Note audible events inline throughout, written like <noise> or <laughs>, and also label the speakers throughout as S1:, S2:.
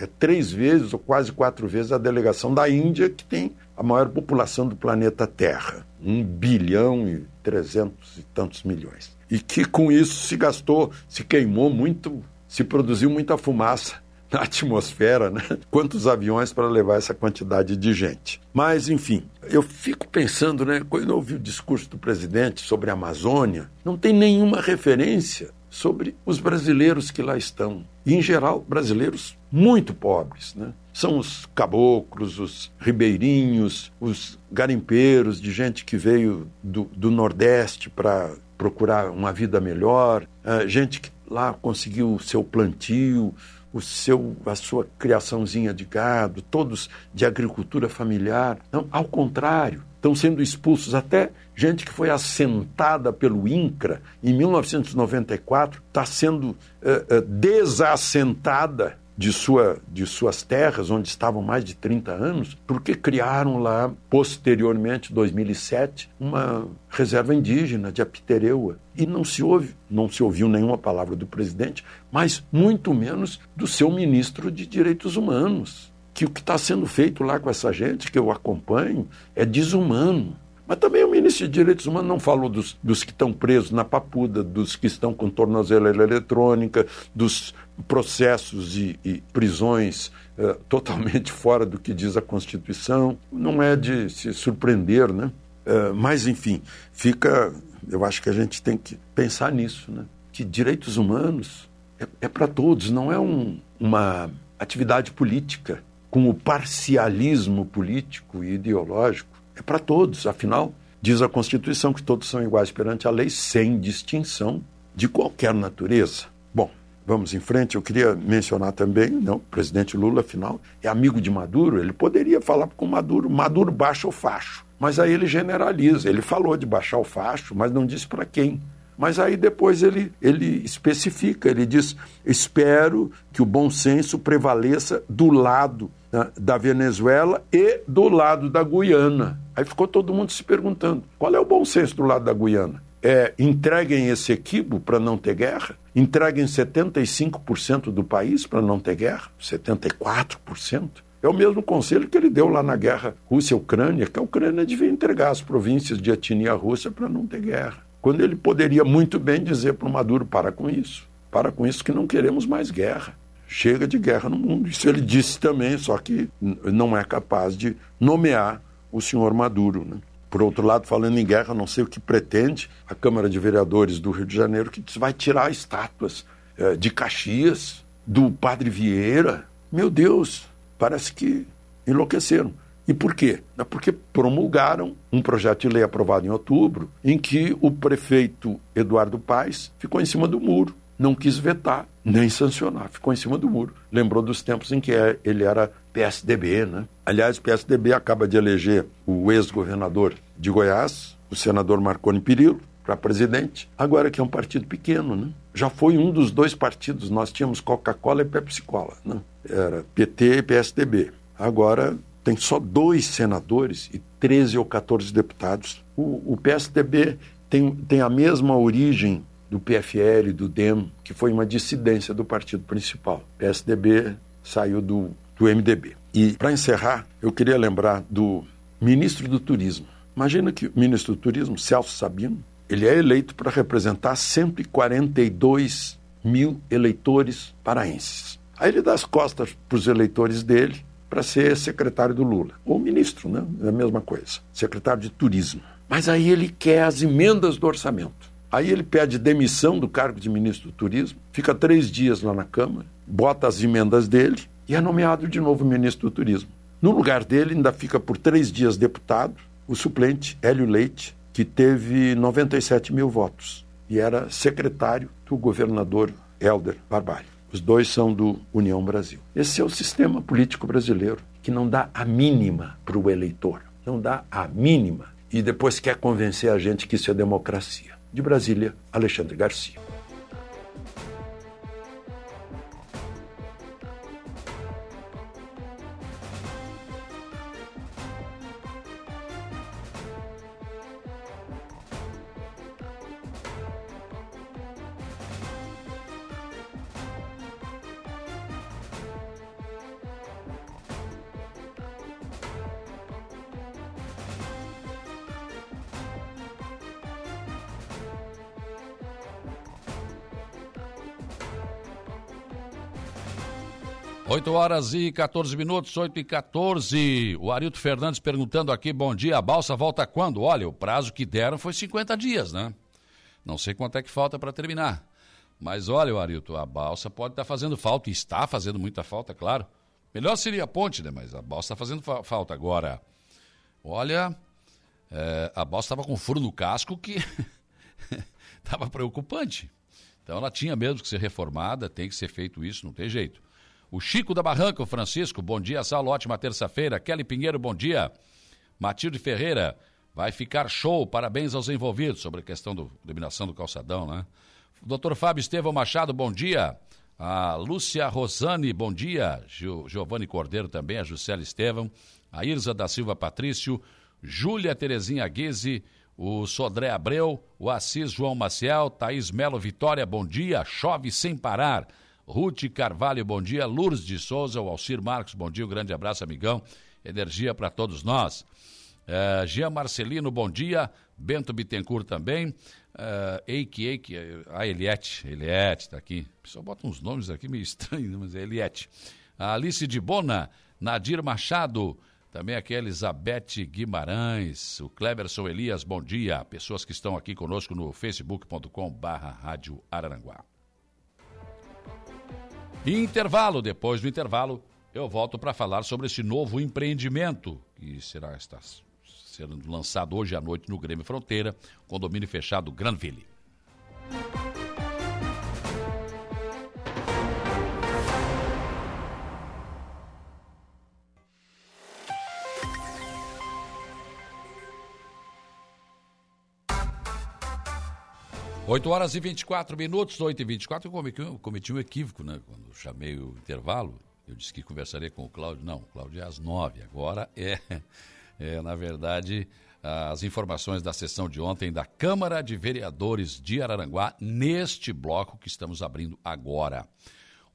S1: É três vezes ou quase quatro vezes a delegação da Índia, que tem a maior população do planeta Terra. Um bilhão e trezentos e tantos milhões. E que com isso se gastou, se queimou muito, se produziu muita fumaça <laughs> na atmosfera, né? Quantos aviões para levar essa quantidade de gente. Mas, enfim, eu fico pensando, né? Quando eu ouvi o discurso do presidente sobre a Amazônia, não tem nenhuma referência sobre os brasileiros que lá estão. E, em geral, brasileiros muito pobres, né? São os caboclos, os ribeirinhos, os garimpeiros, de gente que veio do, do Nordeste para procurar uma vida melhor, uh, gente que lá conseguiu o seu plantio, o seu, a sua criaçãozinha de gado, todos de agricultura familiar. Não, ao contrário, estão sendo expulsos até gente que foi assentada pelo INCRA em 1994, está sendo uh, uh, desassentada de, sua, de suas terras, onde estavam mais de 30 anos, porque criaram lá, posteriormente, 2007, uma reserva indígena de Apitereua. E não se ouve, não se ouviu nenhuma palavra do presidente, mas muito menos do seu ministro de Direitos Humanos. Que o que está sendo feito lá com essa gente, que eu acompanho, é desumano. Mas também o ministro de Direitos Humanos não falou dos, dos que estão presos na papuda, dos que estão com tornozeleira eletrônica, dos processos e, e prisões uh, totalmente <laughs> fora do que diz a Constituição. Não é de se surpreender, né? Uh, mas, enfim, fica. Eu acho que a gente tem que pensar nisso, né? Que direitos humanos é, é para todos, não é um, uma atividade política com o parcialismo político e ideológico. É para todos, afinal, diz a Constituição que todos são iguais perante a lei, sem distinção de qualquer natureza. Bom, Vamos em frente. Eu queria mencionar também, não, o presidente Lula, afinal, é amigo de Maduro. Ele poderia falar com Maduro, Maduro baixa o facho. Mas aí ele generaliza. Ele falou de baixar o facho, mas não disse para quem. Mas aí depois ele, ele especifica, ele diz: espero que o bom senso prevaleça do lado né, da Venezuela e do lado da Guiana. Aí ficou todo mundo se perguntando: qual é o bom senso do lado da Guiana? é, entreguem esse equibo para não ter guerra, entreguem 75% do país para não ter guerra, 74%. É o mesmo conselho que ele deu lá na guerra Rússia-Ucrânia, que a Ucrânia devia entregar as províncias de etnia russa para não ter guerra. Quando ele poderia muito bem dizer para o Maduro: para com isso, para com isso que não queremos mais guerra. Chega de guerra no mundo. Isso ele disse também, só que não é capaz de nomear o senhor Maduro. Né? Por outro lado, falando em guerra, não sei o que pretende a Câmara de Vereadores do Rio de Janeiro, que vai tirar estátuas é, de Caxias, do Padre Vieira. Meu Deus, parece que enlouqueceram. E por quê? É porque promulgaram um projeto de lei aprovado em outubro, em que o prefeito Eduardo Paes ficou em cima do muro não quis vetar, nem sancionar, ficou em cima do muro. Lembrou dos tempos em que é, ele era PSDB, né? Aliás, o PSDB acaba de eleger o ex-governador de Goiás, o senador Marconi Perillo, para presidente, agora que é um partido pequeno, né? Já foi um dos dois partidos, nós tínhamos Coca-Cola e Pepsi-Cola, né? Era PT e PSDB. Agora tem só dois senadores e 13 ou 14 deputados. O, o PSDB tem, tem a mesma origem do PFL, do DEM, que foi uma dissidência do partido principal. PSDB saiu do, do MDB. E, para encerrar, eu queria lembrar do ministro do Turismo. Imagina que o ministro do Turismo, Celso Sabino, ele é eleito para representar 142 mil eleitores paraenses. Aí ele dá as costas para os eleitores dele para ser secretário do Lula. Ou ministro, né? É a mesma coisa. Secretário de Turismo. Mas aí ele quer as emendas do orçamento. Aí ele pede demissão do cargo de ministro do Turismo, fica três dias lá na Câmara, bota as emendas dele e é nomeado de novo ministro do Turismo. No lugar dele, ainda fica por três dias deputado o suplente Hélio Leite, que teve 97 mil votos e era secretário do governador Helder Barbalho. Os dois são do União Brasil. Esse é o sistema político brasileiro, que não dá a mínima para o eleitor, não dá a mínima. E depois quer convencer a gente que isso é democracia. De Brasília, Alexandre Garcia.
S2: 8 horas e 14 minutos, 8 e 14. O Arilto Fernandes perguntando aqui, bom dia, a balsa volta quando? Olha, o prazo que deram foi 50 dias, né? Não sei quanto é que falta para terminar. Mas olha, Arilto, a balsa pode estar tá fazendo falta, e está fazendo muita falta, claro. Melhor seria a ponte, né? Mas a balsa está fazendo fa falta agora. Olha, é, a balsa estava com furo no casco que <laughs> estava preocupante. Então ela tinha mesmo que ser reformada, tem que ser feito isso, não tem jeito. O Chico da Barranca, o Francisco, bom dia, Saulo, ótima terça-feira. Kelly Pinheiro, bom dia. Matilde Ferreira, vai ficar show, parabéns aos envolvidos sobre a questão da dominação do calçadão, né? Doutor Fábio Estevão Machado, bom dia. A Lúcia Rosane, bom dia. Gio, Giovanni Cordeiro também, a Juscelia Estevão. A Irza da Silva Patrício. Júlia Terezinha Guise. O Sodré Abreu. O Assis João Maciel. Thaís Melo Vitória, bom dia. Chove sem parar. Ruth Carvalho, bom dia. Lourdes de Souza, o Alcir Marcos, bom dia. Um grande abraço, amigão. Energia para todos nós. Uh, Jean Marcelino, bom dia. Bento Bittencourt também. Uh, Eike, Eike, a Eliette, Eliette está aqui. Pessoal bota uns nomes aqui meio <laughs> estranhos, mas é Eliette. A Alice de Bona, Nadir Machado, também aqui a Elizabeth Guimarães, o Cleberson Elias, bom dia. Pessoas que estão aqui conosco no facebook.com barra Rádio Araranguá. Intervalo, depois do intervalo, eu volto para falar sobre esse novo empreendimento que será está sendo lançado hoje à noite no Grêmio Fronteira, condomínio fechado Granville. 8 horas e 24 minutos, 8 e 24 eu cometi, eu cometi um equívoco, né? Quando chamei o intervalo, eu disse que conversaria com o Cláudio. Não, o Cláudio é às 9. Agora é, <laughs> é, na verdade, as informações da sessão de ontem da Câmara de Vereadores de Araranguá, neste bloco que estamos abrindo agora.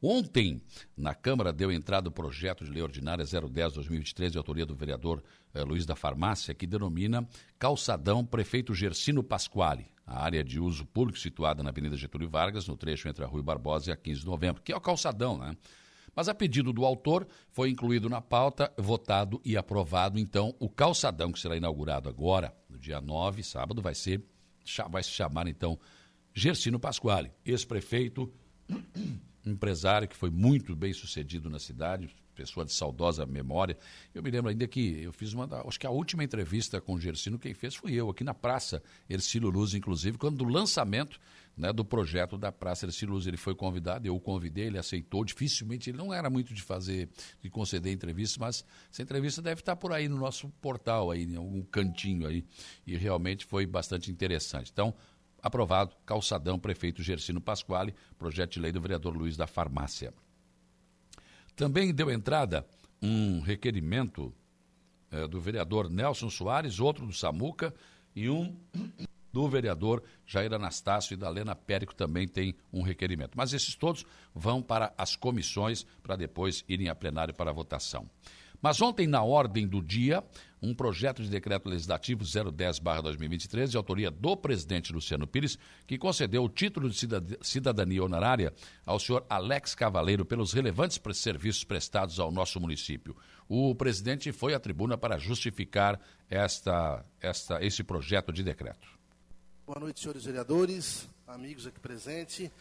S2: Ontem, na Câmara, deu entrada o projeto de lei ordinária 010-2023, de autoria do vereador eh, Luiz da Farmácia, que denomina Calçadão Prefeito Gersino Pasquale a área de uso público situada na Avenida Getúlio Vargas, no trecho entre a Rua Barbosa e a 15 de novembro, que é o calçadão, né? Mas a pedido do autor, foi incluído na pauta, votado e aprovado, então, o calçadão que será inaugurado agora, no dia 9, sábado, vai ser, vai se chamar, então, Gersino Pasquale, ex-prefeito, empresário que foi muito bem sucedido na cidade, pessoa de saudosa memória. Eu me lembro ainda que eu fiz uma, acho que a última entrevista com o Gersino, quem fez fui eu, aqui na Praça Ercílio Luz, inclusive, quando do lançamento né, do projeto da Praça Ercílio Luz. Ele foi convidado, eu o convidei, ele aceitou, dificilmente, ele não era muito de fazer, de conceder entrevistas, mas essa entrevista deve estar por aí no nosso portal, aí, em algum cantinho aí, e realmente foi bastante interessante. Então, aprovado, Calçadão, prefeito Gersino Pasquale, projeto de lei do vereador Luiz da Farmácia. Também deu entrada um requerimento é, do vereador Nelson Soares, outro do Samuca e um do vereador Jair Anastácio e da Lena Périco também tem um requerimento. Mas esses todos vão para as comissões para depois irem a plenário para votação. Mas ontem, na ordem do dia, um projeto de decreto legislativo 010-2023, de autoria do presidente Luciano Pires, que concedeu o título de cidadania honorária ao senhor Alex Cavaleiro pelos relevantes serviços prestados ao nosso município. O presidente foi à tribuna para justificar esta, esta, esse projeto de decreto.
S3: Boa noite, senhores vereadores, amigos aqui presentes,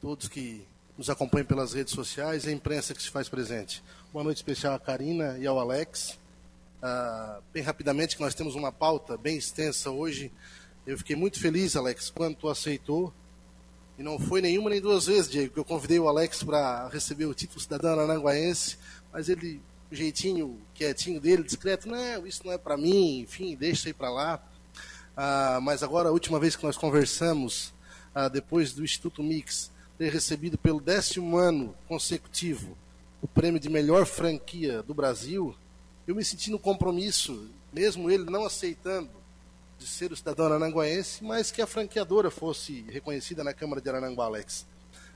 S3: todos que nos acompanham pelas redes sociais e a imprensa que se faz presente. Boa noite especial à Karina e ao Alex. Ah, bem rapidamente, que nós temos uma pauta bem extensa hoje. Eu fiquei muito feliz, Alex, quando tu aceitou. E não foi nenhuma nem duas vezes, Diego, que eu convidei o Alex para receber o título cidadão aranguaense, mas ele, o jeitinho quietinho dele, discreto, não, isso não é para mim, enfim, deixa aí para lá. Ah, mas agora, a última vez que nós conversamos, ah, depois do Instituto Mix, ter recebido pelo décimo ano consecutivo o prêmio de melhor franquia do Brasil, eu me senti no compromisso, mesmo ele não aceitando de ser o cidadão arananguaense, mas que a franqueadora fosse reconhecida na Câmara de Arananguá, Alex,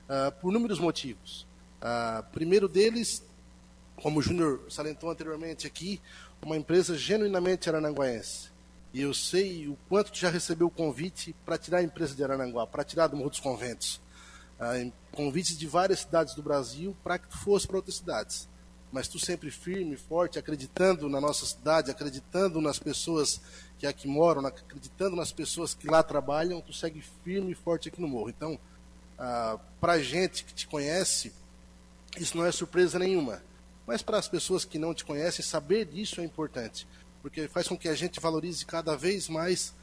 S3: uh, por inúmeros motivos. Uh, primeiro deles, como o Júnior salientou anteriormente aqui, uma empresa genuinamente arananguaense. E eu sei o quanto já recebeu o convite para tirar a empresa de Arananguá, para tirar do Morro dos Conventos. Ah, convites de várias cidades do Brasil para que tu fosse para outras cidades. Mas tu sempre firme, forte, acreditando na nossa cidade, acreditando nas pessoas que aqui moram, acreditando nas pessoas que lá trabalham, tu segue firme e forte aqui no morro. Então, ah, para gente que te conhece, isso não é surpresa nenhuma. Mas para as pessoas que não te conhecem, saber disso é importante, porque faz com que a gente valorize cada vez mais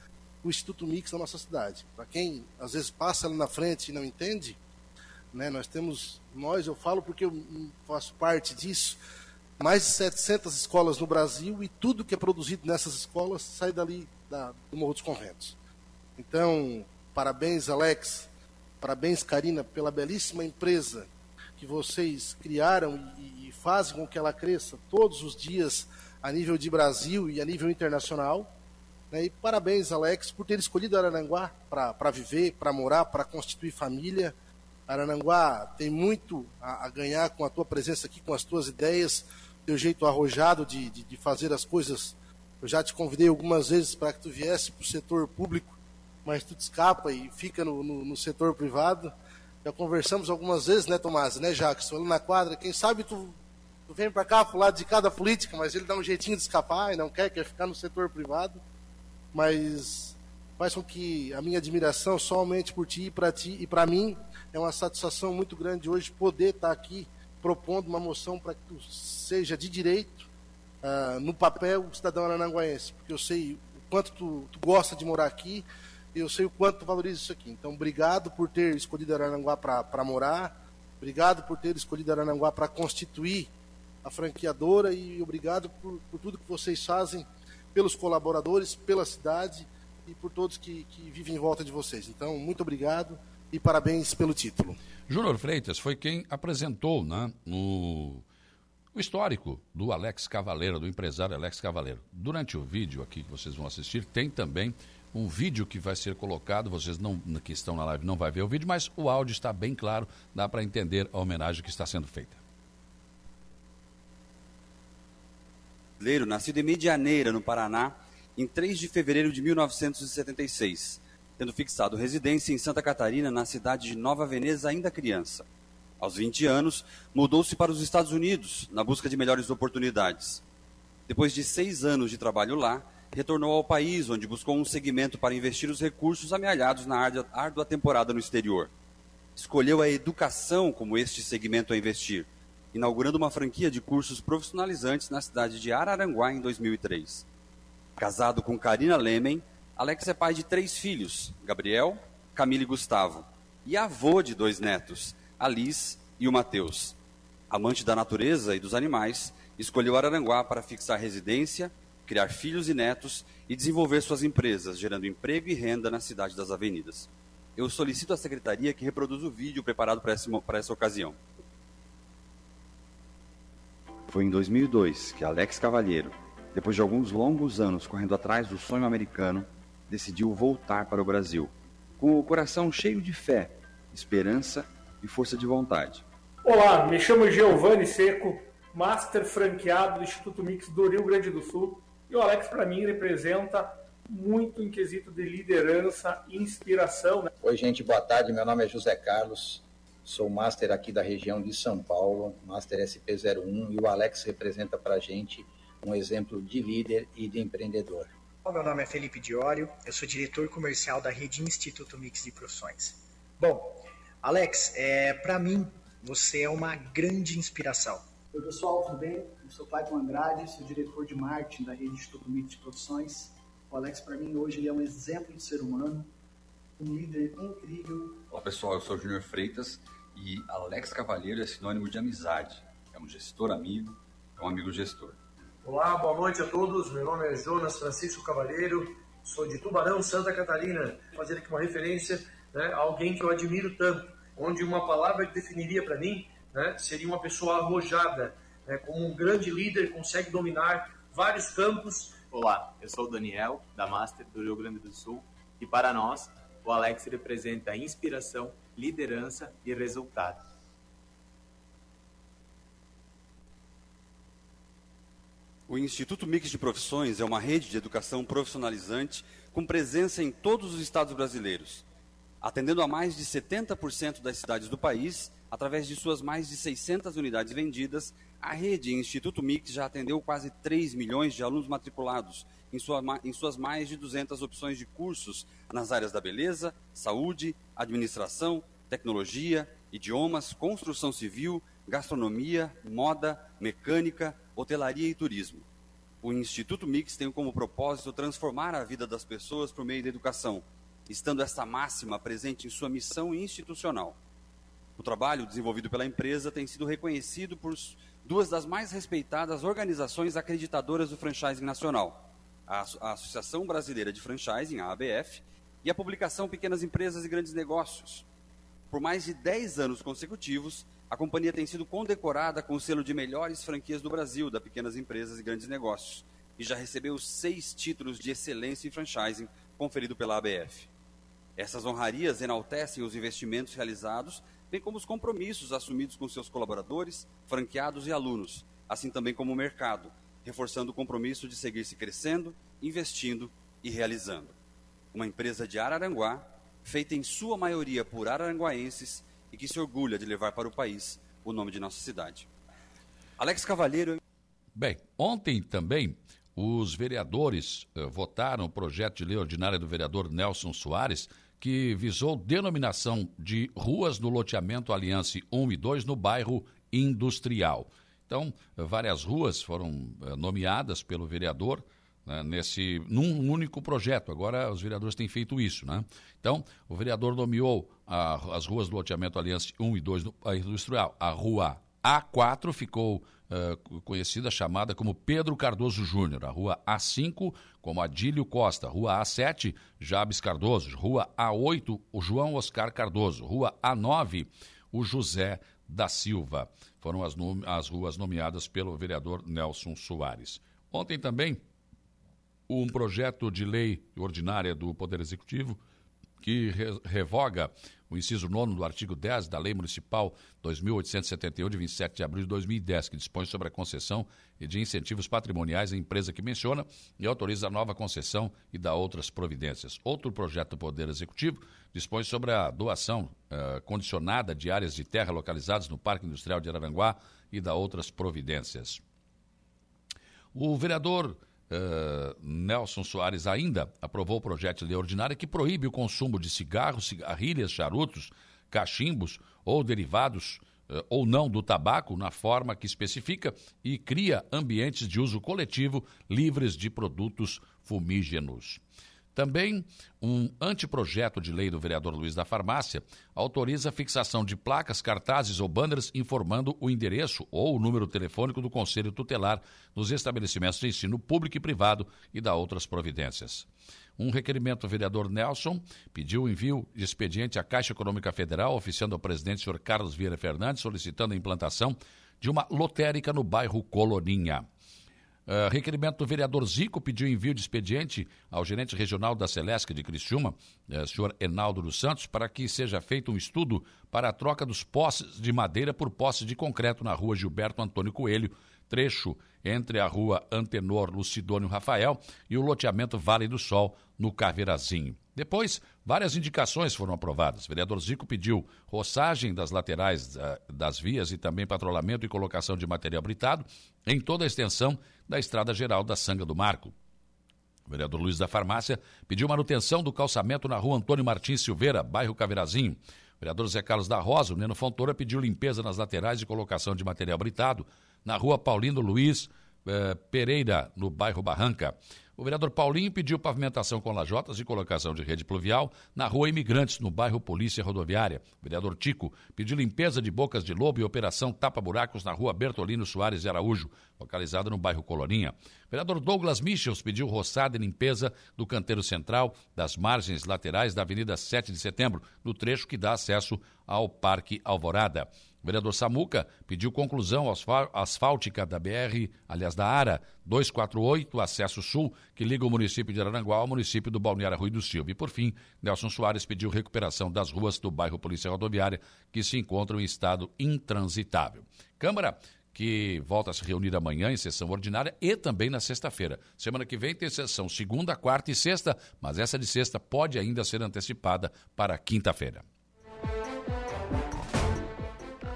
S3: o Instituto Mix da nossa cidade. Para quem às vezes passa ali na frente e não entende, né, nós temos, nós, eu falo porque eu faço parte disso, mais de 700 escolas no Brasil e tudo que é produzido nessas escolas sai dali da, do Morro dos Conventos. Então, parabéns, Alex, parabéns, Karina, pela belíssima empresa que vocês criaram e, e fazem com que ela cresça todos os dias a nível de Brasil e a nível internacional. Né? E parabéns, Alex, por ter escolhido Araranguá para viver, para morar, para constituir família. Araranguá tem muito a, a, ganhar com a tua presença aqui, com as tuas ideias, teu jeito arrojado de, de, de fazer as coisas. Eu já te convidei algumas vezes para que tu viesse para o setor público, mas tu te escapa e fica no, no, no setor privado. Já conversamos algumas vezes, né, Tomás, né, Jackson? Ali na quadra, quem sabe tu, tu vem para cá falar de cada política, mas ele dá um jeitinho de escapar e não quer, quer ficar no setor privado. Mas faz com que a minha admiração só aumente por ti e para ti e para mim é uma satisfação muito grande hoje poder estar tá aqui propondo uma moção para que tu seja de direito uh, no papel cidadão arananguaense, porque eu sei o quanto tu, tu gosta de morar aqui eu sei o quanto tu valoriza isso aqui. Então, obrigado por ter escolhido Arananguá para morar, obrigado por ter escolhido Arananguá para constituir a franqueadora e obrigado por, por, tudo que vocês fazem pelos colaboradores, pela cidade e por todos que, que vivem em volta de vocês. Então, muito obrigado e parabéns pelo título.
S2: Júnior Freitas foi quem apresentou né, o, o histórico do Alex Cavaleiro, do empresário Alex Cavaleiro. Durante o vídeo aqui que vocês vão assistir, tem também um vídeo que vai ser colocado, vocês não, que estão na live não vai ver o vídeo, mas o áudio está bem claro, dá para entender a homenagem que está sendo feita.
S4: Nascido em Medianeira, no Paraná, em 3 de fevereiro de 1976, tendo fixado residência em Santa Catarina, na cidade de Nova Veneza, ainda criança. Aos 20 anos, mudou-se para os Estados Unidos, na busca de melhores oportunidades. Depois de seis anos de trabalho lá, retornou ao país, onde buscou um segmento para investir os recursos amealhados na árdua temporada no exterior. Escolheu a educação como este segmento a investir, inaugurando uma franquia de cursos profissionalizantes na cidade de Araranguá em 2003. Casado com Karina Lemen, Alex é pai de três filhos, Gabriel, Camila e Gustavo, e avô de dois netos, Alice e o Mateus. Amante da natureza e dos animais, escolheu Araranguá para fixar residência criar filhos e netos e desenvolver suas empresas, gerando emprego e renda na cidade das avenidas. Eu solicito à secretaria que reproduza o vídeo preparado para essa, para essa ocasião. Foi em 2002 que Alex Cavalheiro, depois de alguns longos anos correndo atrás do sonho americano, decidiu voltar para o Brasil, com o coração cheio de fé, esperança e força de vontade.
S5: Olá, me chamo Giovanni Seco, master franqueado do Instituto Mix do Rio Grande do Sul e o Alex, para mim, representa muito em quesito de liderança e inspiração. Né?
S6: Oi, gente, boa tarde. Meu nome é José Carlos, sou master aqui da região de São Paulo, master SP01, e o Alex representa para a gente um exemplo de líder e de empreendedor.
S7: Meu nome é Felipe Diório, eu sou diretor comercial da rede Instituto Mix de Profissões. Bom, Alex, é, para mim, você é uma grande inspiração.
S8: Oi, pessoal, tudo bem? Eu sou Clayton Andrade, sou diretor de marketing da rede Instituto Mix de Profissões. O Alex, para mim, hoje ele é um exemplo de ser humano, um líder incrível.
S9: Olá, pessoal, eu sou o Júnior Freitas e Alex Cavalheiro é sinônimo de amizade. É um gestor amigo, é um amigo gestor.
S10: Olá, boa noite a todos. Meu nome é Jonas Francisco Cavalheiro, sou de Tubarão, Santa Catarina. Vou fazer aqui uma referência né, a alguém que eu admiro tanto, onde uma palavra que definiria para mim né, seria uma pessoa arrojada, né, como um grande líder, consegue dominar vários campos.
S11: Olá, eu sou o Daniel, da Master do Rio Grande do Sul, e para nós, o Alex representa inspiração, liderança e resultado.
S4: O Instituto Mix de Profissões é uma rede de educação profissionalizante com presença em todos os estados brasileiros Atendendo a mais de 70% das cidades do país, através de suas mais de 600 unidades vendidas, a rede Instituto Mix já atendeu quase 3 milhões de alunos matriculados em, sua, em, suas mais de 200 opções de cursos nas áreas da beleza, saúde, administração, tecnologia, idiomas, construção civil, gastronomia, moda, mecânica, hotelaria e turismo. O Instituto Mix tem como propósito transformar a vida das pessoas por meio da educação, estando esta máxima presente em sua missão institucional. O trabalho desenvolvido pela empresa tem sido reconhecido por duas das mais respeitadas organizações acreditadoras do franchising nacional, a Associação Brasileira de Franchising, a ABF, e a publicação Pequenas Empresas e Grandes Negócios. Por mais de 10 anos consecutivos, a companhia tem sido condecorada com o selo de melhores franquias do Brasil da Pequenas Empresas e Grandes Negócios e já recebeu seis títulos de excelência em franchising conferido pela ABF. Essas honrarias enaltecem os investimentos realizados, bem como os compromissos assumidos com seus colaboradores, franqueados e alunos, assim também como o mercado, reforçando o compromisso de seguir se crescendo, investindo e realizando. Uma empresa de Araranguá, feita em sua maioria por araranguaenses e que se orgulha de levar para o país o nome de nossa cidade. Alex Cavalheiro.
S2: Bem, ontem também os vereadores uh, votaram o projeto de lei ordinária do vereador Nelson Soares, que visou denominação de ruas no loteamento Aliança 1 e 2 no bairro Industrial. Então, várias ruas foram uh, nomeadas pelo vereador né, nesse num único projeto. Agora os vereadores têm feito isso, né? Então, o vereador nomeou a, as ruas do loteamento Aliança 1 e 2 no bairro Industrial. A rua A4 ficou uh, conhecida, chamada como Pedro Cardoso Júnior. A rua A5 como Adílio Costa. Rua A7, Jabes Cardoso. Rua A8, o João Oscar Cardoso. Rua A9, o José da Silva. Foram as, as ruas nomeadas pelo vereador Nelson Soares. Ontem também, um projeto de lei ordinária do Poder Executivo que re revoga o inciso 9 do artigo 10 da Lei Municipal 2.871, de 27 de abril de 2010, que dispõe sobre a concessão e de incentivos patrimoniais à empresa que menciona e autoriza a nova concessão e dá outras providências. Outro projeto do Poder Executivo dispõe sobre a doação uh, condicionada de áreas de terra localizadas no Parque Industrial de Araranguá e dá outras providências. O vereador Uh, Nelson Soares ainda aprovou o projeto de lei ordinária que proíbe o consumo de cigarros, cigarrilhas, charutos, cachimbos ou derivados uh, ou não do tabaco na forma que especifica e cria ambientes de uso coletivo livres de produtos fumígenos. Também um anteprojeto de lei do vereador Luiz da Farmácia autoriza a fixação de placas, cartazes ou banners informando o endereço ou o número telefônico do Conselho Tutelar nos estabelecimentos de ensino público e privado e da outras providências. Um requerimento do vereador Nelson pediu o envio de expediente à Caixa Econômica Federal, oficiando ao presidente, senhor Carlos Vieira Fernandes, solicitando a implantação de uma lotérica no bairro Coloninha. Uh, requerimento do vereador Zico pediu envio de expediente ao gerente regional da Celesc de Criciúma, uh, senhor Enaldo dos Santos, para que seja feito um estudo para a troca dos postes de madeira por postes de concreto na rua Gilberto Antônio Coelho, trecho entre a rua Antenor Lucidônio Rafael e o loteamento Vale do Sol, no Caveirazinho. Depois, várias indicações foram aprovadas. O vereador Zico pediu roçagem das laterais uh, das vias e também patrulhamento e colocação de material britado em toda a extensão da Estrada Geral da Sanga do Marco. O vereador Luiz da Farmácia pediu manutenção do calçamento na rua Antônio Martins Silveira, bairro Caveirazinho. Vereador Zé Carlos da Rosa, o Neno Fontoura, pediu limpeza nas laterais e colocação de material britado na rua Paulino Luiz eh, Pereira, no bairro Barranca. O vereador Paulinho pediu pavimentação com lajotas e colocação de rede pluvial na rua Imigrantes, no bairro Polícia Rodoviária. O vereador Tico pediu limpeza de bocas de lobo e operação tapa-buracos na rua Bertolino Soares de Araújo, localizada no bairro Coloninha. O vereador Douglas Michels pediu roçada e limpeza do canteiro central das margens laterais da Avenida 7 de Setembro, no trecho que dá acesso ao Parque Alvorada. O vereador Samuca pediu conclusão asfáltica da BR, aliás, da ARA 248, acesso sul, que liga o município de Aranguá ao município do Balneário Rui do Silva. E, por fim, Nelson Soares pediu recuperação das ruas do bairro Polícia Rodoviária, que se encontram em estado intransitável. Câmara que volta a se reunir amanhã em sessão ordinária e também na sexta-feira. Semana que vem tem sessão segunda, quarta e sexta, mas essa de sexta pode ainda ser antecipada para quinta-feira.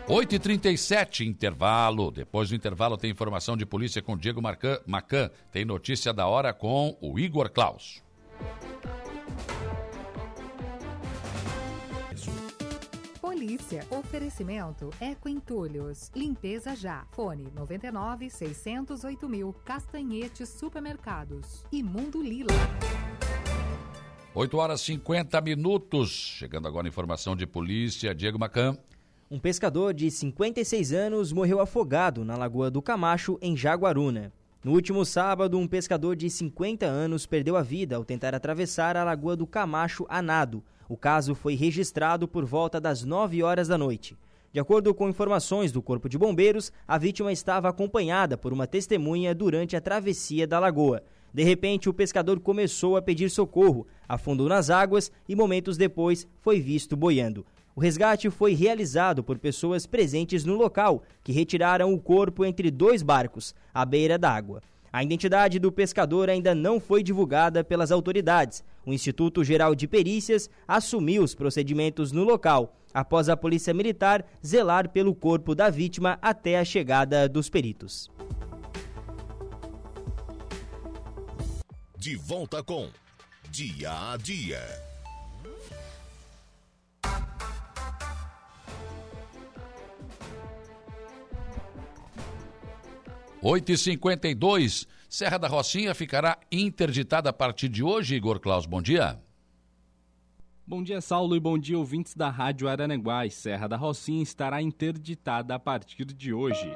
S2: 8h37, intervalo. Depois do intervalo tem informação de polícia com Diego Marcan, Macan. Tem notícia da hora com o Igor Klaus.
S12: Polícia. Oferecimento Eco Entulhos. Limpeza já. Fone 99 608 mil. Castanhetes Supermercados. E Mundo Lila.
S2: 8 horas 50 minutos. Chegando agora a informação de polícia. Diego Macan.
S13: Um pescador de 56 anos morreu afogado na Lagoa do Camacho, em Jaguaruna. No último sábado, um pescador de 50 anos perdeu a vida ao tentar atravessar a Lagoa do Camacho a nado. O caso foi registrado por volta das 9 horas da noite. De acordo com informações do Corpo de Bombeiros, a vítima estava acompanhada por uma testemunha durante a travessia da lagoa. De repente, o pescador começou a pedir socorro, afundou nas águas e momentos depois foi visto boiando. O resgate foi realizado por pessoas presentes no local, que retiraram o corpo entre dois barcos, à beira d'água. A identidade do pescador ainda não foi divulgada pelas autoridades. O Instituto Geral de Perícias assumiu os procedimentos no local, após a Polícia Militar zelar pelo corpo da vítima até a chegada dos peritos.
S14: De volta com Dia a Dia.
S2: 8h52, Serra da Rocinha ficará interditada a partir de hoje, Igor Klaus. Bom dia.
S15: Bom dia, Saulo, e bom dia, ouvintes da Rádio Araranguá. Serra da Rocinha estará interditada a partir de hoje.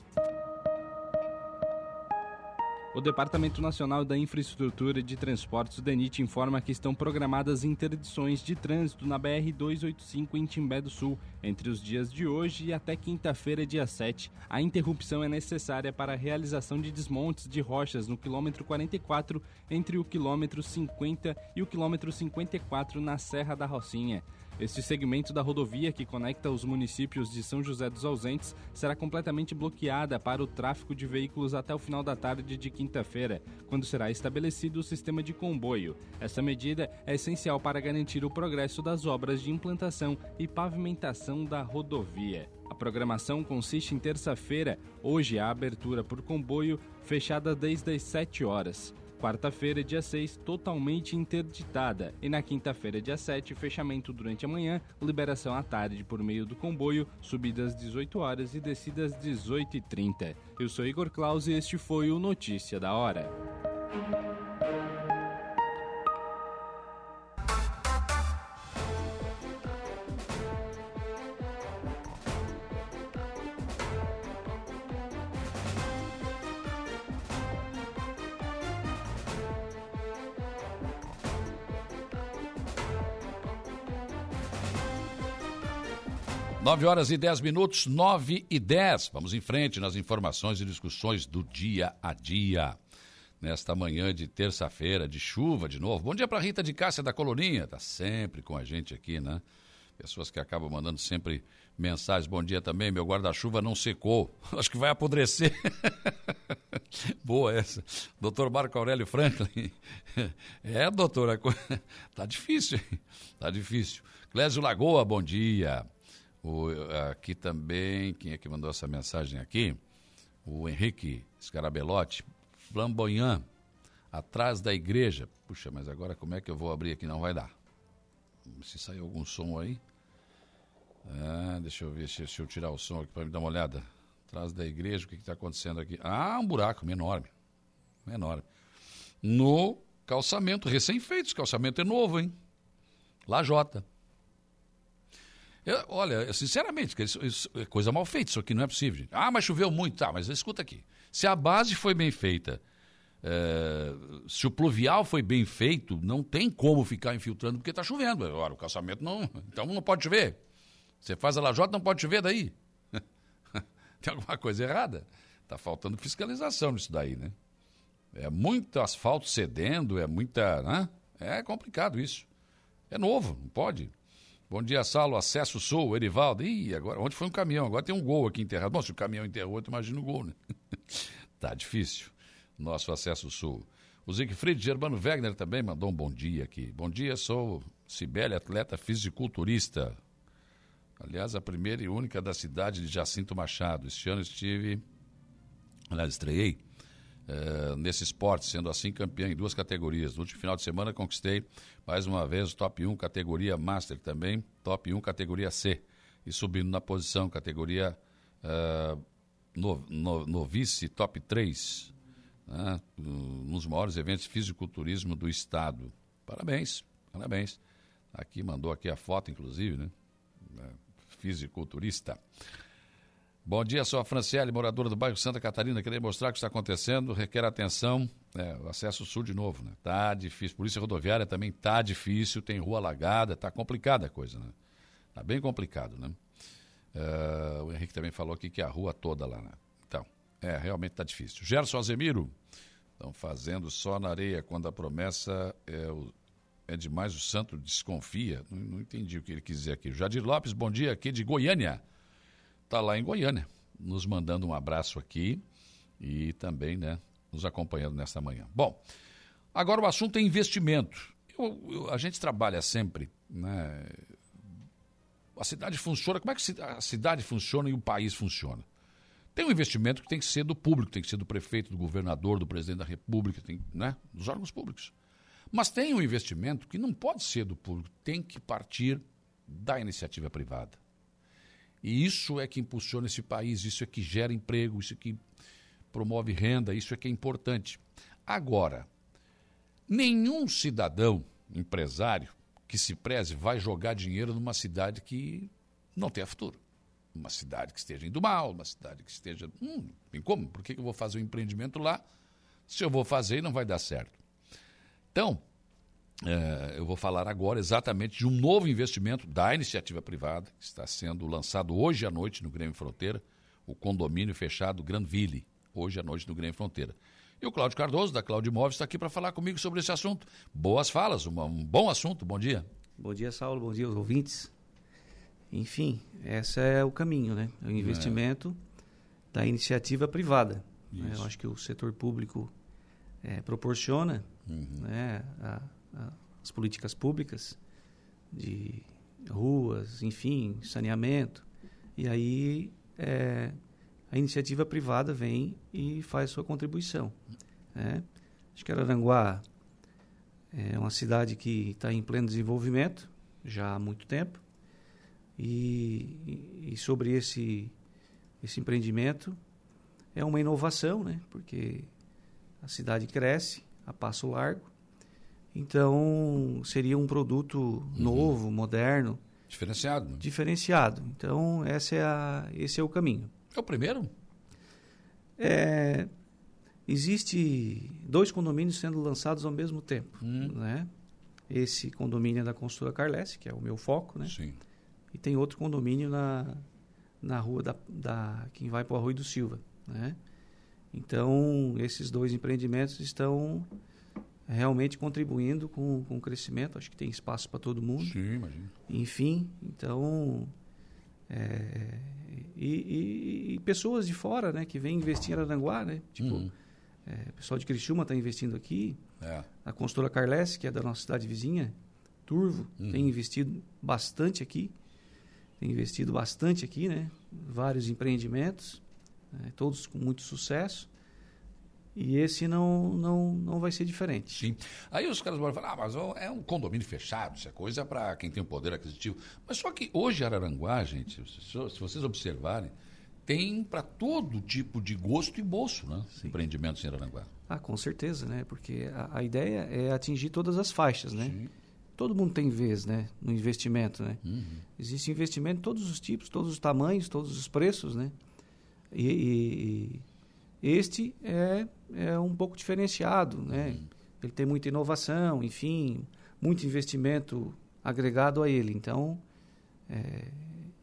S15: O Departamento Nacional da Infraestrutura de Transportes, o DENIT, informa que estão programadas interdições de trânsito na BR-285 em Timbé do Sul, entre os dias de hoje e até quinta-feira, dia 7. A interrupção é necessária para a realização de desmontes de rochas no quilômetro 44, entre o quilômetro 50 e o quilômetro 54 na Serra da Rocinha. Este segmento da rodovia que conecta os municípios de São José dos Ausentes será completamente bloqueada para o tráfego de veículos até o final da tarde de quinta-feira, quando será estabelecido o sistema de comboio. Essa medida é essencial para garantir o progresso das obras de implantação e pavimentação da rodovia. A programação consiste em terça-feira, hoje a abertura por comboio, fechada desde as 7 horas. Quarta-feira, dia 6, totalmente interditada. E na quinta-feira, dia 7, fechamento durante a manhã, liberação à tarde por meio do comboio, subidas 18 horas e descidas 18 e 30. Eu sou Igor Claus e este foi o Notícia da Hora.
S2: 9 horas e 10 minutos, 9 e 10. Vamos em frente nas informações e discussões do dia a dia. Nesta manhã de terça-feira, de chuva de novo. Bom dia para Rita de Cássia da Coloninha, tá sempre com a gente aqui, né? Pessoas que acabam mandando sempre mensagens. Bom dia também, meu guarda-chuva não secou. <laughs> Acho que vai apodrecer. <laughs> Boa essa. Doutor Marco Aurélio Franklin. <laughs> É, doutora, tá difícil? Tá difícil. Clésio Lagoa, bom dia. O, aqui também, quem é que mandou essa mensagem aqui? O Henrique Scarabelotti, Flamboyant, atrás da igreja. Puxa, mas agora como é que eu vou abrir aqui? Não vai dar. Se sair algum som aí. Ah, deixa eu ver, se eu tirar o som aqui para me dar uma olhada. Atrás da igreja, o que está acontecendo aqui? Ah, um buraco enorme. Enorme. No calçamento, recém-feito. Esse calçamento é novo, hein? Lajota. Eu, olha, sinceramente, isso, isso, é coisa mal feita, isso aqui não é possível. Gente. Ah, mas choveu muito, tá, mas escuta aqui. Se a base foi bem feita, É, se o pluvial foi bem feito, não tem como ficar infiltrando porque está chovendo. Agora, o calçamento não. Então não pode chover. Você faz a lajota, não pode chover daí. <laughs> tem alguma coisa errada. Está faltando fiscalização nisso daí, né? É muito asfalto cedendo, é muita. Né? É complicado isso. É novo, não pode. Bom dia, Saulo. Acesso Sul, Erivaldo. Ih, agora, onde foi um caminhão? Agora tem um gol aqui enterrado. Bom, se o caminhão enterrou, tu imagina o gol, né? <laughs> tá difícil. Nosso Acesso Sul. O Siegfried Germano Wegner também mandou um bom dia aqui. Bom dia, sou Sibeli, atleta fisiculturista. Aliás, a primeira e única da cidade de Jacinto Machado. Este ano estive, aliás, estreiei uh, nesse esporte, sendo assim campeão em duas categorias. No último final de semana conquistei mais uma vez o top 1 categoria Master também, top 1 categoria C. E subindo na posição, categoria uh, no, no, novice, top 3, né, um dos maiores eventos de fisiculturismo do estado. Parabéns, parabéns. Aqui mandou aqui a foto, inclusive, né? Fisiculturista. Bom dia, sou a Franciele, moradora do bairro Santa Catarina. Queria mostrar o que está acontecendo, requer atenção. É, o acesso sul de novo, né? Tá difícil. Polícia rodoviária também tá difícil, tem rua alagada, tá complicada a coisa, né? Tá bem complicado, né? Uh, o Henrique também falou aqui que a rua toda lá, né? Então, é, realmente tá difícil. Gerson Azemiro, estão fazendo só na areia quando a promessa é, o, é demais, o santo desconfia. Não, não entendi o que ele quis dizer aqui. Jadir Lopes, bom dia, aqui de Goiânia está lá em Goiânia, nos mandando um abraço aqui e também, né, nos acompanhando nesta manhã. Bom, agora o assunto é investimento. Eu, eu, a gente trabalha sempre, né? A cidade funciona. Como é que a cidade funciona e o país funciona? Tem um investimento que tem que ser do público, tem que ser do prefeito, do governador, do presidente da República, tem, né? dos órgãos públicos. Mas tem um investimento que não pode ser do público, tem que partir da iniciativa privada. E isso é que impulsiona esse país, isso é que gera emprego, isso é que promove renda, isso é que é importante. Agora, nenhum cidadão, empresário, que se preze vai jogar dinheiro numa cidade que não tenha futuro. Uma cidade que esteja indo mal, uma cidade que esteja. Hum, tem como? Por que eu vou fazer um empreendimento lá se eu vou fazer e não vai dar certo? Então, é, eu vou falar agora exatamente de um novo investimento da iniciativa privada, que está sendo lançado hoje à noite no Grêmio Fronteira, o condomínio fechado Granville, hoje à noite no Grêmio Fronteira. E o Cláudio Cardoso, da Cláudio Imóveis, está aqui para falar comigo sobre esse assunto. Boas falas, um, um bom assunto, bom dia.
S16: Bom dia, Saulo, bom dia aos ouvintes. Enfim, esse é o caminho, né? O investimento é. da iniciativa privada. Né? Eu acho que o setor público é, proporciona uhum. né, a, as políticas públicas de ruas, enfim, saneamento. E aí é, a iniciativa privada vem e faz sua contribuição. Né? Acho que Araranguá é uma cidade que está em pleno desenvolvimento já há muito tempo. E, e, sobre esse, esse empreendimento é uma inovação, né? porque a cidade cresce a passo largo então, seria um produto uhum. novo, moderno.
S2: Diferenciado. Né?
S16: Diferenciado. Então, essa é a, esse é o caminho.
S2: É o primeiro?
S16: É, existe dois condomínios sendo lançados ao mesmo tempo. Hum. Né? Esse condomínio é da construtora Carlesse, que é o meu foco. Né?
S2: Sim.
S16: E tem outro condomínio na, na rua da, da quem vai para o Arroio do Silva. Né? Então, esses dois empreendimentos estão realmente contribuindo com, com o crescimento. Acho que tem espaço para todo mundo.
S2: Sim, imagino.
S16: Enfim, então. É, e, e, e, pessoas de fora, né, que vêm investir em Aranguá, né? Tipo, uhum. é, pessoal de Criciúma está investindo aqui.
S2: É.
S16: A consultora Carles, que é da nossa cidade vizinha, Turvo, uhum. tem investido bastante aqui. Tem investido bastante aqui, né? Vários empreendimentos, né, todos com muito sucesso. E esse não, não, não vai ser diferente.
S2: Sim. Aí os caras vão falar, ah, mas é um condomínio fechado, isso é coisa para quem tem um poder aquisitivo. Mas só que hoje Araranguá, gente, se vocês observarem, tem para todo tipo de gosto e bolso, né? Sim. Empreendimentos em Araranguá.
S16: Ah, com certeza, né? Porque a, a ideia é atingir todas as faixas, né? Sim. Todo mundo tem vez, né? No investimento, né? Uhum. Existe investimento de todos os tipos, todos os tamanhos, todos os preços, né? e, e Este é, é um pouco diferenciado, né?
S2: Uhum.
S16: Ele tem muita inovação, enfim, muito investimento agregado a ele. Então, é,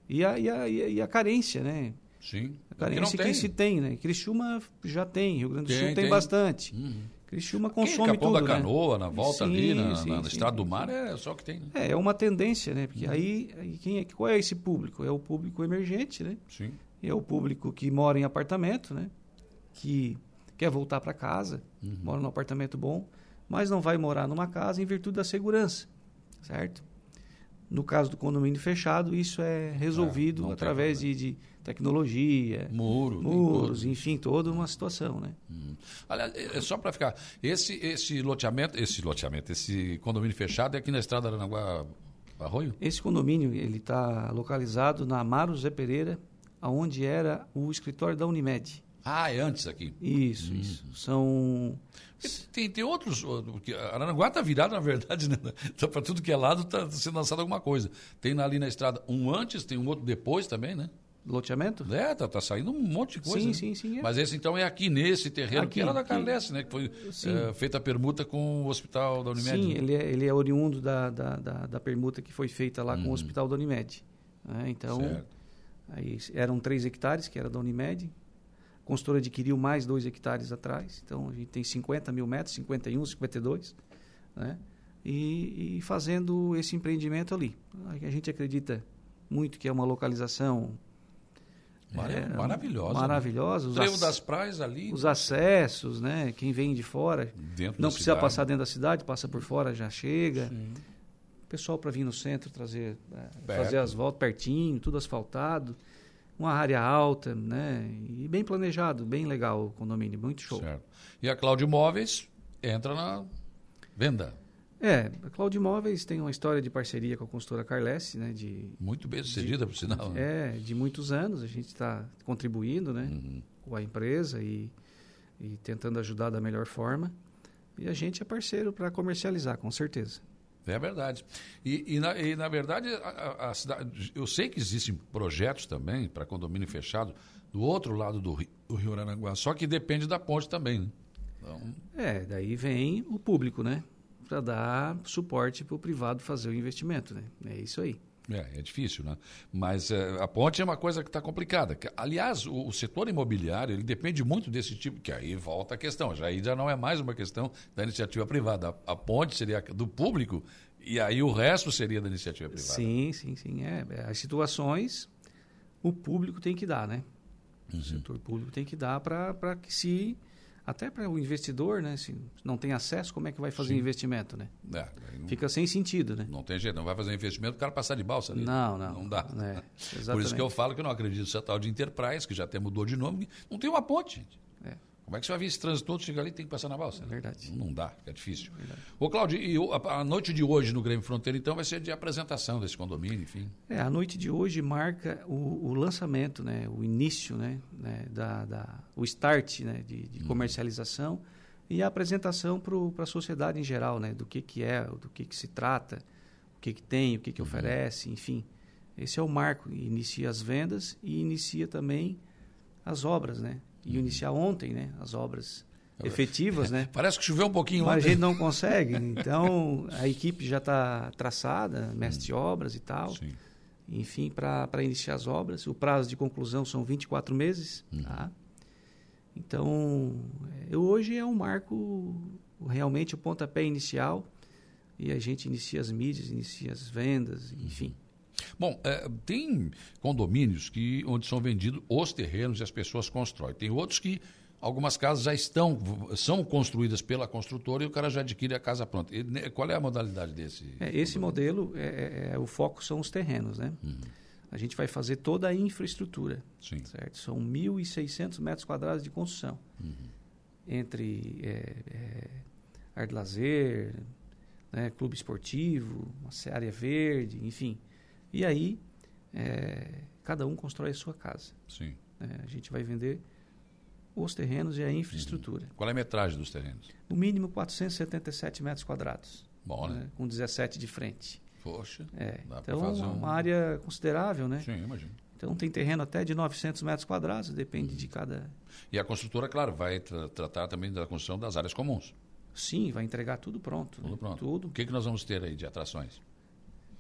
S16: e, a, e, a, e a carência, né?
S2: Sim.
S16: A carência que, que se tem, né? Criciúma já tem, Rio Grande do Sul tem, tem. bastante. Uhum. Criciúma consome
S2: Capão
S16: tudo,
S2: da Canoa, né? na volta
S16: sim,
S2: ali, na,
S16: sim,
S2: na,
S16: sim,
S2: Estrada do Mar, é só que tem. Né?
S16: É, é uma tendência, né? Porque uhum. aí, aí quem é, qual é esse público? É o público emergente, né?
S2: Sim.
S16: É o público que mora em apartamento, né? Que quer voltar para casa, uhum. mora num apartamento bom, mas não vai morar numa casa em virtude da segurança, certo? No caso do condomínio fechado, isso é resolvido é, através de, de, tecnologia,
S2: Muro,
S16: muros, enfim, toda uma situação, né?
S2: Hum. Aliás, é só para ficar, esse esse loteamento, esse loteamento, esse condomínio fechado é aqui na estrada Aranaguá Arroio?
S16: Esse condomínio ele está localizado na Amaro Zé Pereira, aonde era o escritório da Unimed.
S2: Ah, é antes aqui.
S16: Isso, hum. isso. São
S2: tem, tem outros. Porque Aranaguá está virado, na verdade, <laughs> né? Tá para tudo que é lado está sendo lançado alguma coisa. Tem ali na estrada um antes, tem um outro depois também, né?
S16: Loteamento?
S2: É, tá, tá saindo um monte de coisa.
S16: Sim,
S2: né?
S16: sim, sim. É.
S2: Mas esse então é aqui nesse terreno,
S16: aqui,
S2: que era da Carlesse, né? Que foi é, feita a permuta com o hospital da Unimed.
S16: Sim,
S2: né?
S16: ele, é, ele é oriundo da, da, da, da permuta que foi feita lá com o
S2: Uhum.
S16: hospital da Unimed. né? Então,
S2: Certo.
S16: aí eram três hectares, que era da Unimed. A consultora adquiriu mais dois hectares atrás. Então, a gente tem 50 mil metros, 51, 52, né? E, e fazendo esse empreendimento ali. A gente acredita muito que é uma localização é,
S2: maravilhosa. né?
S16: Maravilhosa. Os
S2: Trevo das praias ali.
S16: Os acessos, né? Quem vem de fora
S2: Dentro
S16: não precisa
S2: cidade.
S16: passar dentro da cidade, passa por fora, já chega. Pessoal para vir no centro trazer, é,
S2: Perto.
S16: fazer as voltas pertinho, tudo asfaltado, uma área alta, né? E bem planejado, bem legal o condomínio, muito show.
S2: Certo. E a Cláudio Imóveis entra na venda.
S16: É, a Claudio Imóveis tem uma história de parceria com a consultora Carlesse, né? De,
S2: Muito bem sucedida, por sinal. né?
S16: É, de muitos anos. A gente está contribuindo né,
S2: Uhum.
S16: com a empresa e, e tentando ajudar da melhor forma. E a gente é parceiro para comercializar, com certeza.
S2: É verdade. E, e, na, e, na verdade, a, a- cidade, eu sei que existem projetos também para condomínio fechado do outro lado do Rio, do Rio Aranaguá, só que depende da ponte também. Né? Então,
S16: É, daí vem o público, né? Para dar suporte para o privado fazer o investimento, né? É isso aí.
S2: É, é difícil, né? Mas é, a ponte é uma coisa que está complicada. Aliás, o, o setor imobiliário ele depende muito desse tipo, que aí volta a questão. Já aí já não é mais uma questão da iniciativa privada. A, a ponte seria do público e aí o resto seria da iniciativa privada.
S16: Sim, sim, sim. É, é, as situações o público tem que dar, né?
S2: Uhum.
S16: O setor público tem que dar para que se até para o investidor, né? Se não tem acesso, como é que vai fazer
S2: Sim.
S16: investimento, né?
S2: É, não-
S16: Fica sem sentido, né?
S2: Não tem jeito, não vai fazer investimento o cara passar de balsa ali.
S16: Não, não.
S2: Não dá.
S16: É, <laughs>
S2: Por isso que eu falo que eu não acredito nessa tal de Enterprise, que já até mudou de nome, não tem uma ponte.
S16: É.
S2: Como é que você vai ver esse trânsito todo, chega ali e tem que passar na balsa? É
S16: verdade.
S2: Não dá, é difícil. Ô, Cláudio, e a, a noite de hoje no Grêmio Fronteira, então, vai ser de apresentação desse condomínio, enfim.
S16: É, a noite de hoje marca o, o lançamento, né, o início, né, né, da, da- o start né, de, de comercialização e a apresentação para a sociedade em geral, né, do que, que é, do que, que se trata, o que, que tem, o que, que oferece, enfim. Esse é o marco, inicia as vendas e inicia também as obras, né, e iniciar ontem, né, as obras efetivas, né. <laughs>
S2: Parece que choveu um pouquinho
S16: Mas a
S2: ontem.
S16: gente não consegue, <laughs> então a equipe já está traçada, mestre de obras e tal. Enfim, para iniciar as obras. O prazo de conclusão são 24 meses. Tá? Então, é, hoje é um marco, realmente o pontapé inicial. E a gente inicia as mídias, inicia as vendas, enfim.
S2: Bom, é, tem condomínios que, onde são vendidos os terrenos e as pessoas constroem. Tem outros que algumas casas já estão, são construídas pela construtora e o cara já adquire a casa pronta. E, né, qual é a modalidade desse?
S16: É, esse modelo, é, é- é- o foco são os terrenos, né? A gente vai fazer toda a infraestrutura,
S2: Sim.
S16: certo? São 1.600 metros quadrados de construção. Entre é, é, área de lazer, né, clube esportivo, uma área verde, enfim. E aí, é, cada um constrói a sua casa.
S2: Sim.
S16: né? A gente vai vender os terrenos e a infraestrutura.
S2: Qual é a metragem dos terrenos?
S16: No mínimo 477 metros quadrados.
S2: Bom, né?
S16: Com 17 de frente.
S2: Poxa,
S16: É,
S2: dá
S16: então,
S2: fazer
S16: é
S2: um-
S16: uma área considerável, né?
S2: Sim, imagino.
S16: Então, tem terreno até de 900 metros quadrados, depende de cada...
S2: E a construtora, claro, vai tra- tratar também da construção das áreas comuns.
S16: Sim, vai entregar tudo pronto.
S2: Tudo
S16: né?
S2: pronto.
S16: Tudo.
S2: O que, que nós vamos ter aí de atrações?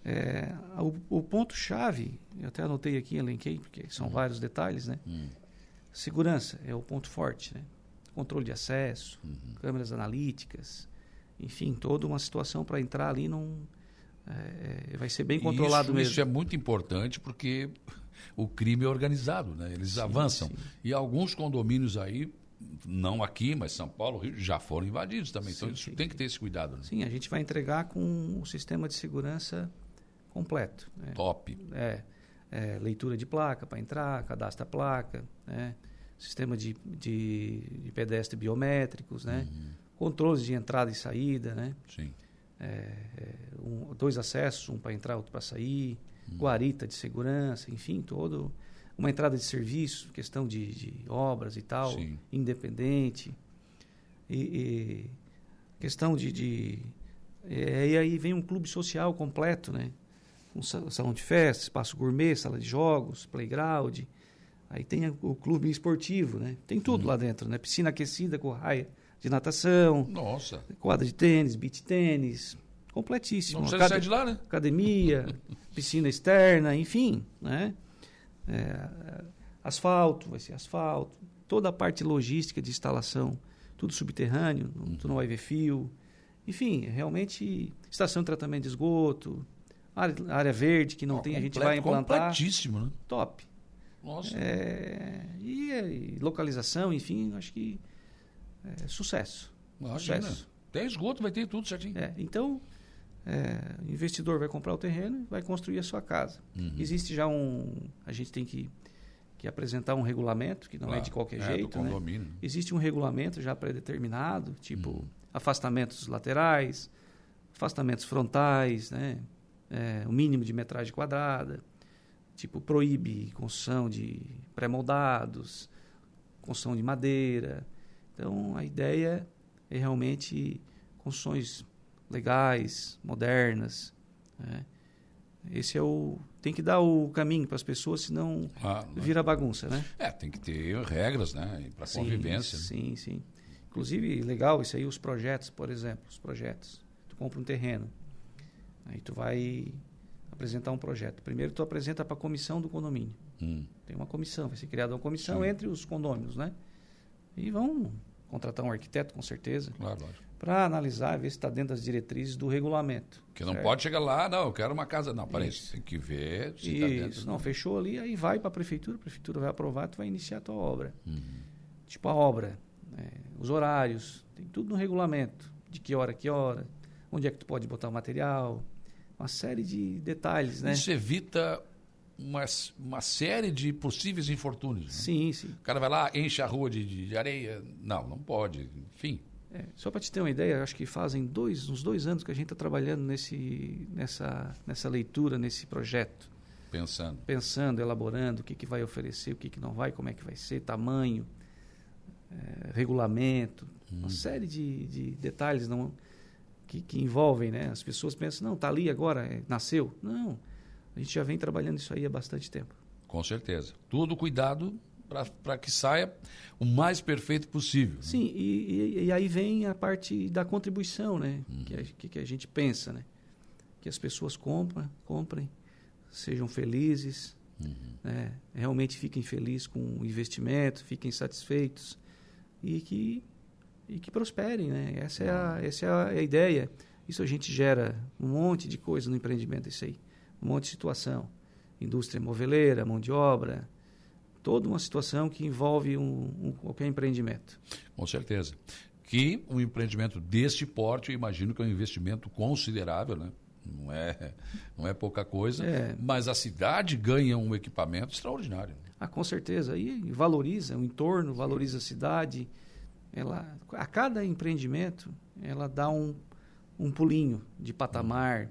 S16: É, o, o ponto-chave, eu até anotei aqui, elenquei, porque são
S2: Uhum.
S16: vários detalhes, né? Segurança é o ponto forte, né? Controle de acesso,
S2: Uhum.
S16: câmeras analíticas, enfim, toda uma situação para entrar ali não é, vai ser bem controlado
S2: isso,
S16: mesmo.
S2: Isso é muito importante porque o crime é organizado, né? Eles avançam. E alguns condomínios aí, não aqui, mas São Paulo, Rio, já foram invadidos também. então
S16: Sim,
S2: isso
S16: sim,
S2: tem que ter esse cuidado. Né?
S16: Sim, a gente vai entregar com o sistema de segurança completo. né?
S2: Top.
S16: É, é, leitura de placa para entrar, cadastra a placa, né? sistema de, de, de pedestre biométricos, né? controles de entrada e saída, né?
S2: Sim.
S16: É, é, um- dois acessos, um para entrar, outro para sair, guarita de segurança, enfim, todo uma entrada de serviço, questão de, de obras e tal,
S2: Sim.
S16: independente. E, e questão de. de é, e aí vem um clube social completo, né? Sa- salão de festa, espaço gourmet, sala de jogos, playground. Aí tem o clube esportivo, né? Tem tudo
S2: Uhum.
S16: lá dentro, né? Piscina aquecida com raia de natação.
S2: Nossa.
S16: Quadra de tênis, beach tênis. Completíssimo.
S2: Não precisa sair de lá, né?
S16: Academia, <laughs> piscina externa, enfim, né? É, asfalto, vai ser asfalto. Toda a parte logística de instalação, tudo subterrâneo, tu não vai ver fio. Enfim, realmente, estação de tratamento de esgoto, área, área verde que não tem, a gente
S2: completo,
S16: vai implantar.
S2: completíssimo, né?
S16: Top.
S2: Nossa.
S16: É, e, e localização, enfim, acho que é sucesso.
S2: Imagina.
S16: Sucesso.
S2: Tem esgoto, vai ter tudo certinho.
S16: É, então, é, o investidor vai comprar o terreno e vai construir a sua casa.
S2: Uhum.
S16: Existe já um. A gente tem que, que apresentar um regulamento, que não é
S2: Claro,
S16: de qualquer
S2: é, do
S16: jeito. né? Existe um regulamento já predeterminado, tipo
S2: Uhum.
S16: afastamentos laterais, afastamentos frontais, né? É, o mínimo de metragem quadrada, tipo proíbe construção de pré-moldados, construção de madeira. Então a ideia é realmente construções legais, modernas. né? Esse é o tem que dar o caminho para as pessoas, senão
S2: Ah, não
S16: vira bagunça, né?
S2: É, tem que ter regras, né? Para
S16: Sim,
S2: convivência. né?
S16: Sim, sim. Inclusive, legal isso aí, os projetos, por exemplo, os projetos. Tu compra um terreno, aí tu vai apresentar um projeto. Primeiro tu apresenta para a comissão do condomínio.
S2: Hum.
S16: Tem uma comissão, vai ser criada uma comissão
S2: Sim.
S16: entre os condôminos, né? E vão contratar um arquiteto, com certeza,
S2: Claro, lógico.
S16: para analisar, ver se está dentro das diretrizes do regulamento.
S2: Que não
S16: certo?
S2: pode chegar lá, não, eu quero uma casa. Não, peraí, tem que ver se está dentro.
S16: não, fechou ali, aí vai para a prefeitura, a prefeitura vai aprovar, tu vai iniciar a tua obra.
S2: Uhum.
S16: Tipo a obra, né, os horários, tem tudo no regulamento, de que hora, a que hora, onde é que tu pode botar o material, uma série de detalhes, né?
S2: Isso evita uma, uma série de possíveis infortúnios. né?
S16: Sim, sim.
S2: O cara vai lá, enche a rua de, de- de areia. Não, não pode. Enfim.
S16: É, só para te ter uma ideia, acho que fazem dois, uns dois anos que a gente está trabalhando nesse, nessa, nessa leitura, nesse projeto.
S2: Pensando.
S16: Pensando, elaborando o que, que vai oferecer, o que, que não vai, como é que vai ser, tamanho, é, regulamento, uma série de, de detalhes não, que, que envolvem, né? As pessoas pensam, não, está ali agora, é, nasceu. Não, a gente já vem trabalhando isso aí há bastante tempo.
S2: Com certeza. Tudo cuidado para que saia o mais perfeito possível. né?
S16: Sim, e, e- e aí vem a parte da contribuição, né? Que, a, que, que a gente pensa, né? Que as pessoas compram, comprem, sejam felizes, né? realmente fiquem felizes com o investimento, fiquem satisfeitos e que, e que prosperem, né? Essa é, a, essa é a, a ideia. Isso a gente gera um monte de coisa no empreendimento, isso aí. Um monte de situação. Indústria moveleira, mão de obra, toda uma situação que envolve um, um- qualquer empreendimento.
S2: Com certeza. Que um empreendimento deste porte, eu imagino que é um investimento considerável, né? Não é, não é pouca coisa,
S16: É.
S2: mas a cidade ganha um equipamento extraordinário.
S16: Ah, com certeza. E valoriza o entorno, valoriza a cidade. Ela, a cada empreendimento, ela dá um, um pulinho de patamar.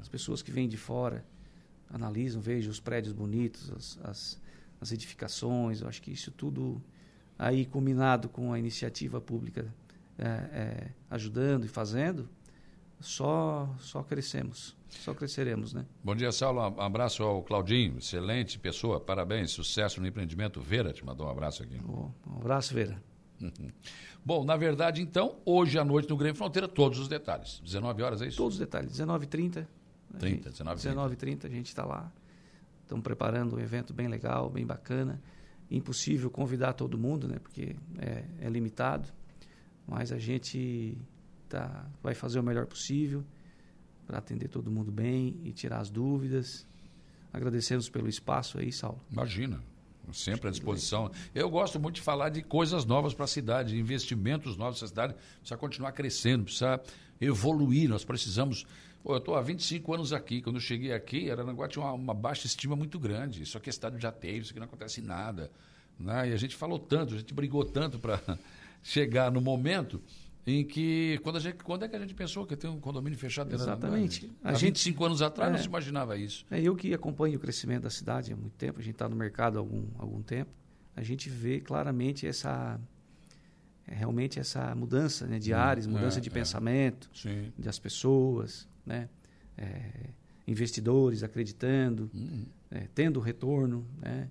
S16: As pessoas que vêm de fora analisam, vejam os prédios bonitos, as, as, as edificações. Eu acho que isso tudo aí combinado com a iniciativa pública é, é, ajudando e fazendo, só, só crescemos, só cresceremos, né?
S2: Bom dia, Saulo. Um abraço ao Claudinho, excelente pessoa, parabéns, sucesso no empreendimento. Vera te mandou um abraço aqui.
S16: Um abraço, Vera.
S2: Bom, na verdade, então, hoje à noite no Grêmio Fronteira, todos os detalhes. 19 horas, é isso?
S16: Todos os detalhes. 19h30.
S2: 30, 19
S16: 19h30 a gente está lá. Estamos preparando um evento bem legal, bem bacana. Impossível convidar todo mundo, né? Porque é, é limitado. Mas a gente tá, vai fazer o melhor possível para atender todo mundo bem e tirar as dúvidas. Agradecemos pelo espaço aí, Saulo.
S2: Imagina. Sempre à disposição. Eu gosto muito de falar de coisas novas para a cidade, investimentos novos para a cidade. Precisa continuar crescendo, precisa evoluir. Nós precisamos. Pô, eu estou há 25 anos aqui. Quando eu cheguei aqui, Aranaguá tinha uma, uma baixa estima muito grande. Isso aqui é estado já teve, isso aqui não acontece nada. Né? E a gente falou tanto, a gente brigou tanto para <laughs> chegar no momento em que quando, a gente, quando é que a gente pensou que ter um condomínio fechado?
S16: Exatamente.
S2: Há a 25 gente, anos atrás é, não se imaginava isso.
S16: É eu que acompanho o crescimento da cidade há muito tempo, a gente está no mercado há algum, algum tempo, a gente vê claramente essa é, realmente essa mudança né, de áreas, mudança é, de é. pensamento
S2: Sim.
S16: das pessoas, né? É, investidores acreditando,
S2: uhum.
S16: tendo retorno, né?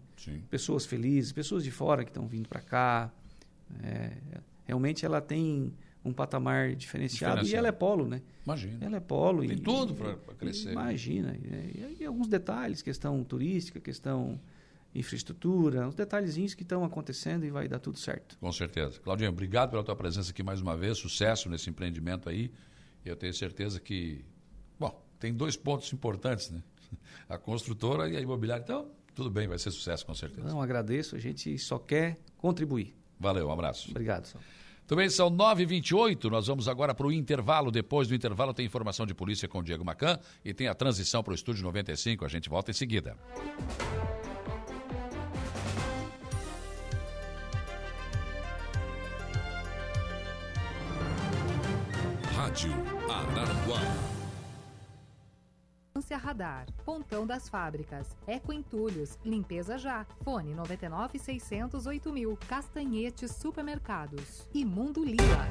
S16: Pessoas felizes, pessoas de fora que estão vindo para cá. É, realmente ela tem um patamar diferenciado. E ela é polo, né?
S2: Imagina.
S16: Ela é polo.
S2: Tem
S16: e,
S2: tudo para crescer.
S16: Imagina. E, e, alguns detalhes, questão turística, questão infraestrutura, uns detalhezinhos que estão acontecendo e vai dar tudo certo.
S2: Com certeza. Claudinho, obrigado pela tua presença aqui mais uma vez. Sucesso nesse empreendimento aí. Eu tenho certeza que, bom, tem dois pontos importantes, né? <laughs> A construtora e a imobiliária. Então, tudo bem, vai ser sucesso com certeza.
S16: Não, agradeço. A gente só quer contribuir.
S2: Valeu, um abraço.
S16: Obrigado, Sal.
S2: Também são 9h28, nós vamos agora para o intervalo. Depois do intervalo tem informação de polícia com o Diego Macan e tem a transição para o Estúdio 95. A gente volta em seguida.
S14: Rádio Araranguá.
S12: Vigilância Radar, Pontão das Fábricas, Eco Entulhos, Limpeza Já, Fone 99 600 mil, Castanhetes Supermercados e Mundo Lila.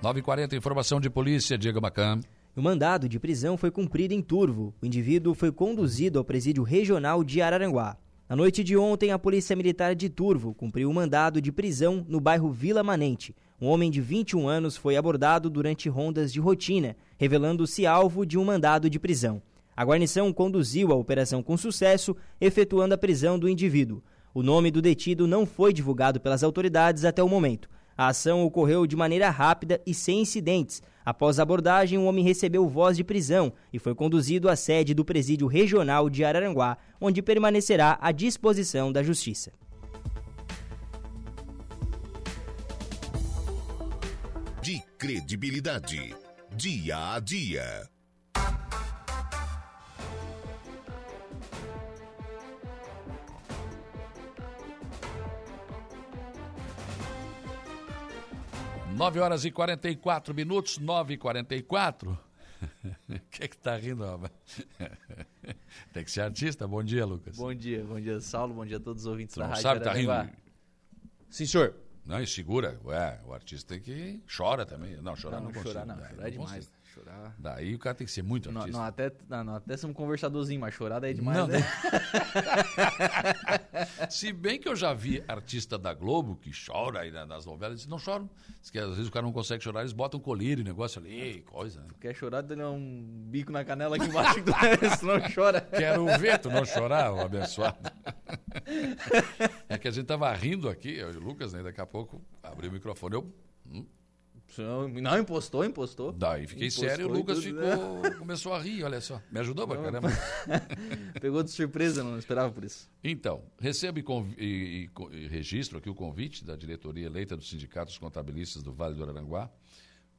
S2: 9h40, informação de polícia, Diego Macan.
S13: O mandado de prisão foi cumprido em Turvo. O indivíduo foi conduzido ao presídio regional de Araranguá. Na noite de ontem, a Polícia Militar de Turvo cumpriu o mandado de prisão no bairro Vila Manente, um homem de 21 anos foi abordado durante rondas de rotina, revelando-se alvo de um mandado de prisão. A guarnição conduziu a operação com sucesso, efetuando a prisão do indivíduo. O nome do detido não foi divulgado pelas autoridades até o momento. A ação ocorreu de maneira rápida e sem incidentes. Após a abordagem, o homem recebeu voz de prisão e foi conduzido à sede do Presídio Regional de Araranguá, onde permanecerá à disposição da Justiça.
S14: Credibilidade. Dia a dia.
S2: Nove horas e quarenta e quatro minutos, nove e quarenta e quatro. O <laughs> que é que tá rindo, Alba? <laughs> Tem que ser artista. Bom dia, Lucas.
S17: Bom dia, bom dia, Saulo. Bom dia a todos os ouvintes
S2: Não
S17: da Rádio
S2: sabe, tá rindo.
S17: Sim, senhor.
S2: Não, e segura. Ué, o artista tem que. Chora também. Não, chorar não, não consigo.
S17: Chorar não,
S2: Daí
S17: chorar é demais. Chorar.
S2: Daí o cara tem que ser muito
S17: não,
S2: artista.
S17: Não, até, não, não, até ser um conversadorzinho, mas chorar daí é demais. Não,
S2: né? <laughs> Se bem que eu já vi artista da Globo que chora aí nas novelas, eles não choram. Diz que às vezes o cara não consegue chorar, eles botam colírio, negócio ali, coisa. Né?
S17: Tu quer chorar, dá um bico na canela aqui embaixo, <laughs> tu não chora.
S2: Quero ver tu não chorar, o abençoado. É que a gente tava rindo aqui, o Lucas, né? Daqui a pouco abriu o microfone, eu. Hum,
S17: não, impostou, impostou.
S2: Daí fiquei
S17: Impostou
S2: sério, o Lucas
S17: tudo,
S2: ficou,
S17: né? <laughs>
S2: começou a rir, olha só. Me ajudou pra
S17: Não,
S2: caramba. <laughs>
S17: Pegou de surpresa, não esperava por isso.
S2: Então, recebo e, e- e registro aqui o convite da diretoria eleita dos sindicatos contabilistas do Vale do Araranguá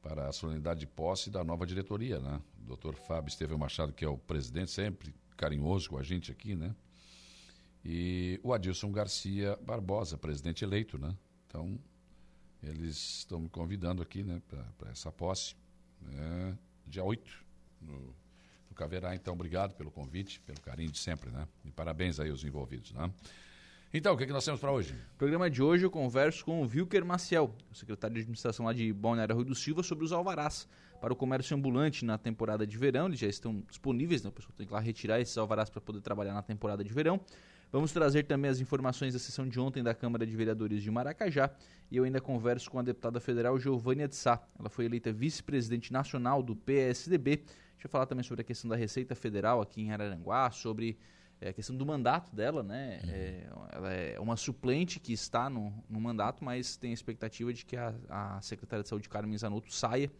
S2: para a solenidade de posse da nova diretoria, né? O doutor Fábio Estevão Machado, que é o presidente, sempre carinhoso com a gente aqui, né? E o Adilson Garcia Barbosa, presidente eleito, né? Então, eles estão me convidando aqui, né, para essa posse, né, dia 8, no, no Caverá. Então, obrigado pelo convite, pelo carinho de sempre, né? E parabéns aí aos envolvidos, né? Então, o que, é que nós temos para hoje?
S17: No programa de hoje eu converso com o Wilker Maciel, secretário de administração lá de Balneário Rui do Silva, sobre os alvarás para o comércio ambulante na temporada de verão. Eles já estão disponíveis, né? o pessoal tem que lá retirar esses alvarás para poder trabalhar na temporada de verão. Vamos trazer também as informações da sessão de ontem da Câmara de Vereadores de Maracajá e eu ainda converso com a deputada federal Giovânia de Sá. Ela foi eleita vice-presidente nacional do PSDB. Deixa eu falar também sobre a questão da Receita Federal aqui em Araranguá, sobre é, a questão do mandato dela, né? Uhum. É, ela é uma suplente que está no, no mandato, mas tem a expectativa de que a, a secretária de Saúde, Carmen Zanotto, saia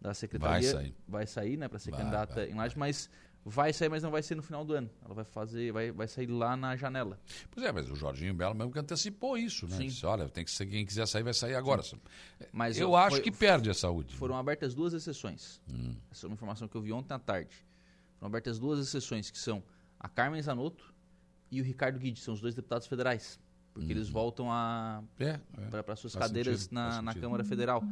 S17: da secretaria.
S2: Vai sair.
S17: Vai sair, né, para ser vai, candidata vai, em Laje, mas vai sair, mas não vai ser no final do ano. Ela vai fazer, vai, vai sair lá na janela.
S2: Pois é, mas o Jorginho Belo mesmo que antecipou isso, né? Sim. Disse, olha, tem que ser quem quiser sair vai sair agora. Sim. Mas eu, eu acho foi, que perde a saúde.
S17: Foram abertas duas exceções. Hum. Essa é uma informação que eu vi ontem à tarde. Foram abertas duas exceções que são a Carmen Zanotto e o Ricardo Guide, são os dois deputados federais. Porque uhum. eles voltam a é, é. para suas Faz cadeiras sentido. na, na Câmara Federal.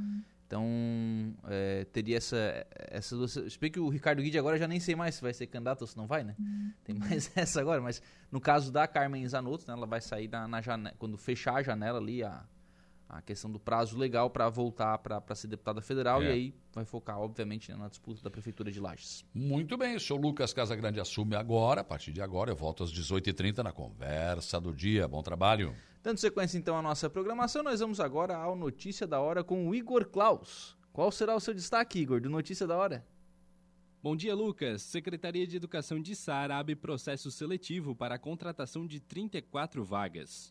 S17: Então, é, teria essa, essa duas. Explica que o Ricardo Guide agora já nem sei mais se vai ser candidato ou se não vai, né? Tem mais <laughs> essa agora, mas no caso da Carmen Zanotto, né, ela vai sair na, na janela, quando fechar a janela ali, a, a questão do prazo legal para voltar para ser deputada federal é. e aí vai focar, obviamente, né, na disputa da Prefeitura de Lages.
S2: Muito bem, o senhor Lucas Casagrande assume agora, a partir de agora, eu volto às 18h30 na conversa do dia. Bom trabalho.
S17: Dando sequência então à nossa programação, nós vamos agora ao Notícia da Hora com o Igor Klaus. Qual será o seu destaque, Igor, do Notícia da Hora?
S15: Bom dia, Lucas. Secretaria de Educação de Sara abre processo seletivo para a contratação de 34 vagas.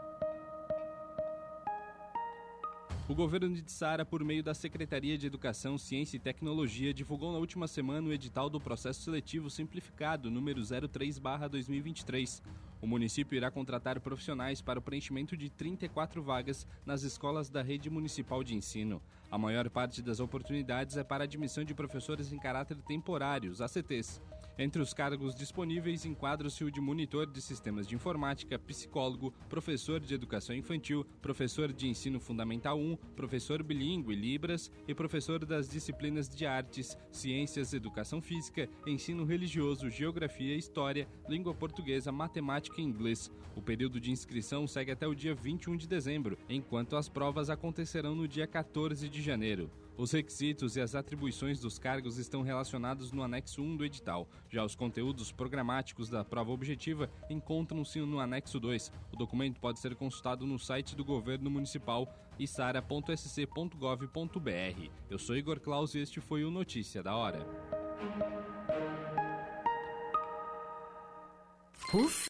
S15: O governo de Tsara, por meio da Secretaria de Educação, Ciência e Tecnologia, divulgou na última semana o edital do processo seletivo simplificado número 03/2023. O município irá contratar profissionais para o preenchimento de 34 vagas nas escolas da rede municipal de ensino. A maior parte das oportunidades é para admissão de professores em caráter temporário, os ACTs. Entre os cargos disponíveis enquadra-se o de monitor de sistemas de informática, psicólogo, professor de educação infantil, professor de ensino fundamental 1, professor bilíngue Libras e professor das disciplinas de artes, ciências, educação física, ensino religioso, geografia, história, língua portuguesa, matemática e inglês. O período de inscrição segue até o dia 21 de dezembro, enquanto as provas acontecerão no dia 14 de janeiro. Os requisitos e as atribuições dos cargos estão relacionados no anexo 1 do edital. Já os conteúdos programáticos da prova objetiva encontram-se no anexo 2. O documento pode ser consultado no site do governo municipal isara.sc.gov.br. Eu sou Igor Claus e este foi o Notícia da Hora. Uf.